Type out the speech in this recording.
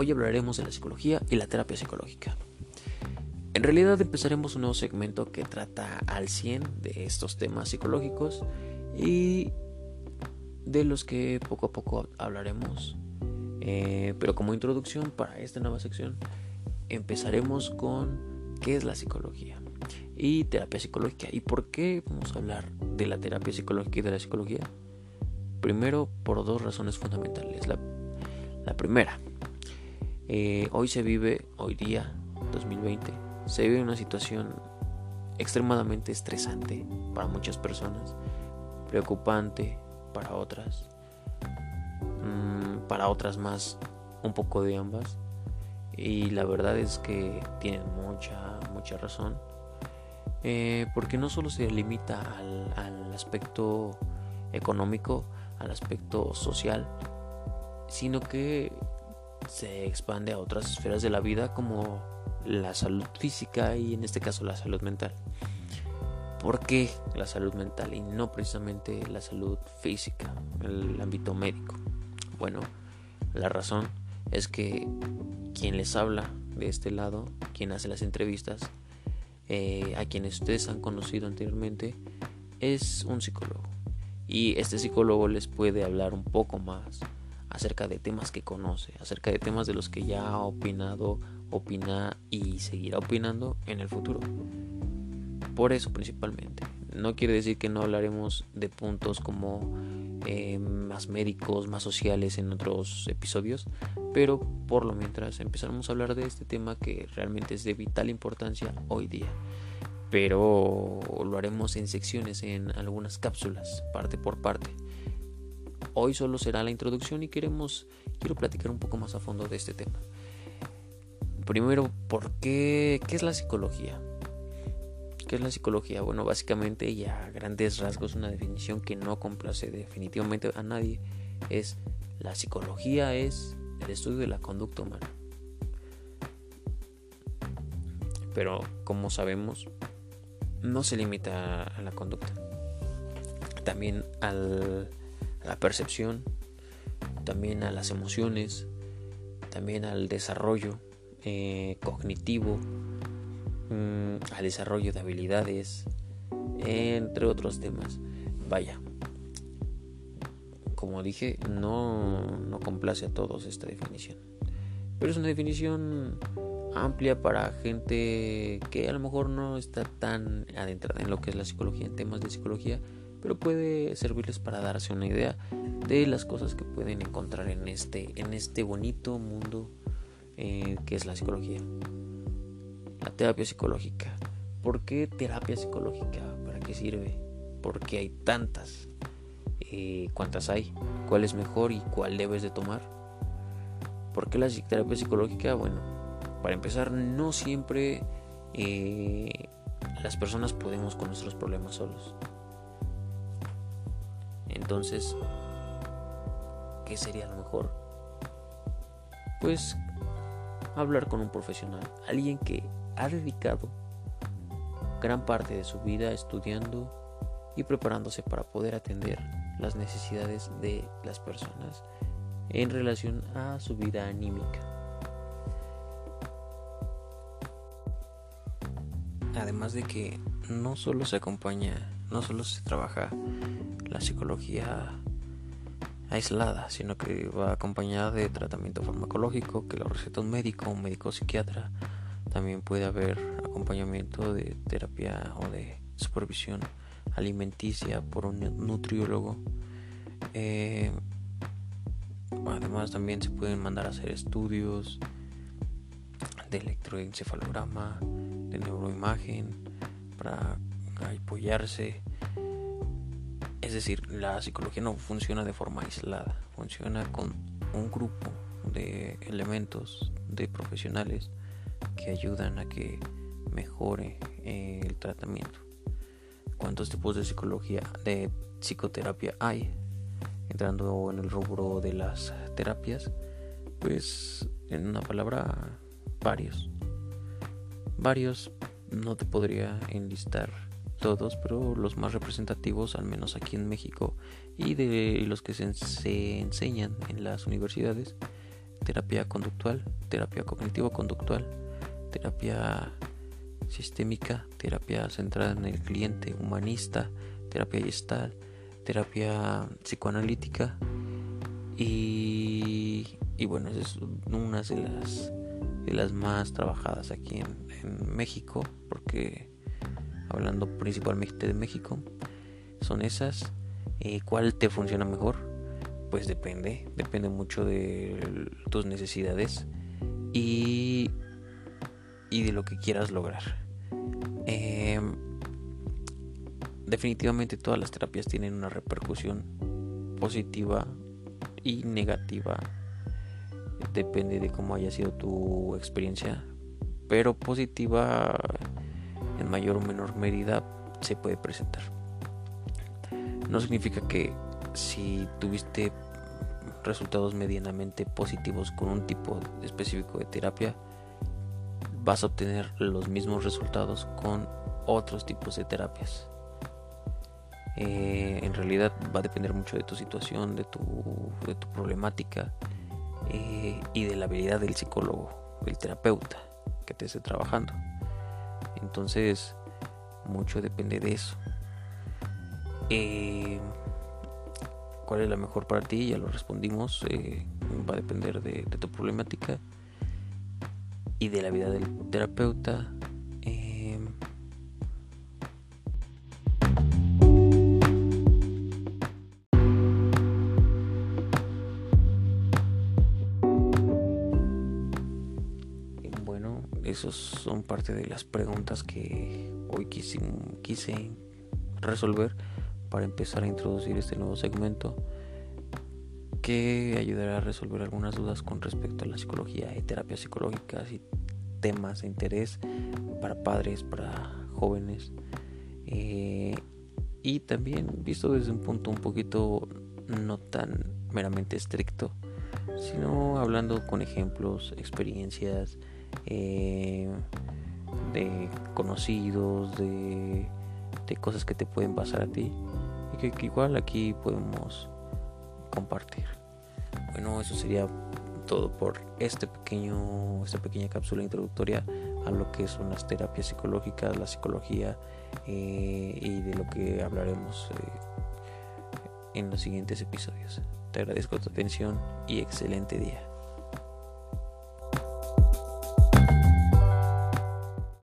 Hoy hablaremos de la psicología y la terapia psicológica. En realidad empezaremos un nuevo segmento que trata al 100 de estos temas psicológicos y de los que poco a poco hablaremos. Eh, pero como introducción para esta nueva sección empezaremos con qué es la psicología y terapia psicológica. ¿Y por qué vamos a hablar de la terapia psicológica y de la psicología? Primero, por dos razones fundamentales. La, primera, eh, hoy se vive, hoy día, 2020, se vive una situación extremadamente estresante para muchas personas, preocupante para otras, mm, para otras más, un poco de ambas. Y la verdad es que tienen mucha, mucha razón eh, porque no solo se limita al, aspecto económico, al aspecto social, sino que se expande a otras esferas de la vida como la salud física y en este caso la salud mental. ¿Por qué la salud mental y no precisamente la salud física, el ámbito médico? Bueno, la razón es que quien les habla de este lado, quien hace las entrevistas, eh, a quienes ustedes han conocido anteriormente es un psicólogo. Y este psicólogo les puede hablar un poco más acerca de temas que conoce, acerca de temas de los que ya ha opinado, opina y seguirá opinando en el futuro. Por eso principalmente. No quiere decir que no hablaremos de puntos como eh, más médicos, más sociales en otros episodios, pero por lo mientras empezaremos a hablar de este tema que realmente es de vital importancia hoy día. Pero lo haremos en secciones, en algunas cápsulas, parte por parte. Hoy solo será la introducción y queremos, quiero platicar un poco más a fondo de este tema. Primero, ¿por qué? ¿Qué es la psicología? ¿Qué es la psicología? Bueno, básicamente y a grandes rasgos una definición que no complace definitivamente a nadie es la psicología es el estudio de la conducta humana. Pero como sabemos, no se limita a la conducta, también a la percepción, también a las emociones, también al desarrollo eh, cognitivo, mm, al desarrollo de habilidades, entre otros temas. Vaya, como dije, no, no complace a todos esta definición. Pero es una definición amplia para gente que a lo mejor no está tan adentrada en lo que es la psicología, en temas de psicología, pero puede servirles para darse una idea de las cosas que pueden encontrar en este, en este bonito mundo eh, que es la psicología. La terapia psicológica. ¿Por qué terapia psicológica? ¿Para qué sirve? Porque hay tantas eh, cuántas hay, cuál es mejor y cuál debes de tomar. ¿Por qué la terapia psicológica? Bueno, para empezar, no siempre eh, las personas podemos con nuestros problemas solos. Entonces, ¿qué sería lo mejor? Pues hablar con un profesional, alguien que ha dedicado gran parte de su vida estudiando y preparándose para poder atender las necesidades de las personas en relación a su vida anímica. Además de que no solo se acompaña, no solo se trabaja la psicología aislada, sino que va acompañada de tratamiento farmacológico que lo receta un médico, un médico psiquiatra. También puede haber acompañamiento de terapia o de supervisión alimenticia por un nutriólogo. Eh, además también se pueden mandar a hacer estudios de electroencefalograma, de neuroimagen, para apoyarse. Es decir, la psicología no funciona de forma aislada, funciona con un grupo de elementos, de profesionales que ayudan a que mejore eh, el tratamiento cuántos tipos de psicología, de psicoterapia hay. Entrando en el rubro de las terapias, pues en una palabra, varios. Varios, no te podría enlistar todos, pero los más representativos, al menos aquí en México, y de los que se, se enseñan en las universidades, terapia conductual, terapia cognitivo-conductual, terapia sistémica, terapia centrada en el cliente, humanista, terapia gestal, terapia psicoanalítica y, y bueno, es una de las, de las más trabajadas aquí en, México, porque hablando principalmente de México, son esas. Eh, ¿Cuál te funciona mejor? Pues depende, depende mucho de tus necesidades y, y de lo que quieras lograr. Em, definitivamente todas las terapias tienen una repercusión positiva y negativa. Depende de cómo haya sido tu experiencia. Pero positiva en mayor o menor medida se puede presentar. No significa que si tuviste resultados medianamente positivos con un tipo específico de terapia, vas a obtener los mismos resultados con otros tipos de terapias. Eh, en realidad va a depender mucho de tu situación, de tu, de tu problemática eh, y de la habilidad del psicólogo, del terapeuta que te esté trabajando. Entonces, mucho depende de eso. Eh, ¿Cuál es la mejor para ti? Ya lo respondimos. va a depender de, de, tu problemática y de la vida del terapeuta Esos son parte de las preguntas que hoy quise, quise resolver para empezar a introducir este nuevo segmento que ayudará a resolver algunas dudas con respecto a la psicología y terapias psicológicas y temas de interés para padres, para jóvenes. Eh, y también visto desde un punto un poquito no tan meramente estricto sino hablando con ejemplos, experiencias, eh, de conocidos, de, cosas que te pueden pasar a ti y que, igual aquí podemos compartir. Bueno, eso sería todo por este pequeño, esta pequeña cápsula introductoria a lo que son las terapias psicológicas, la psicología eh, y de lo que hablaremos eh, en los siguientes episodios. Te agradezco tu atención y excelente día.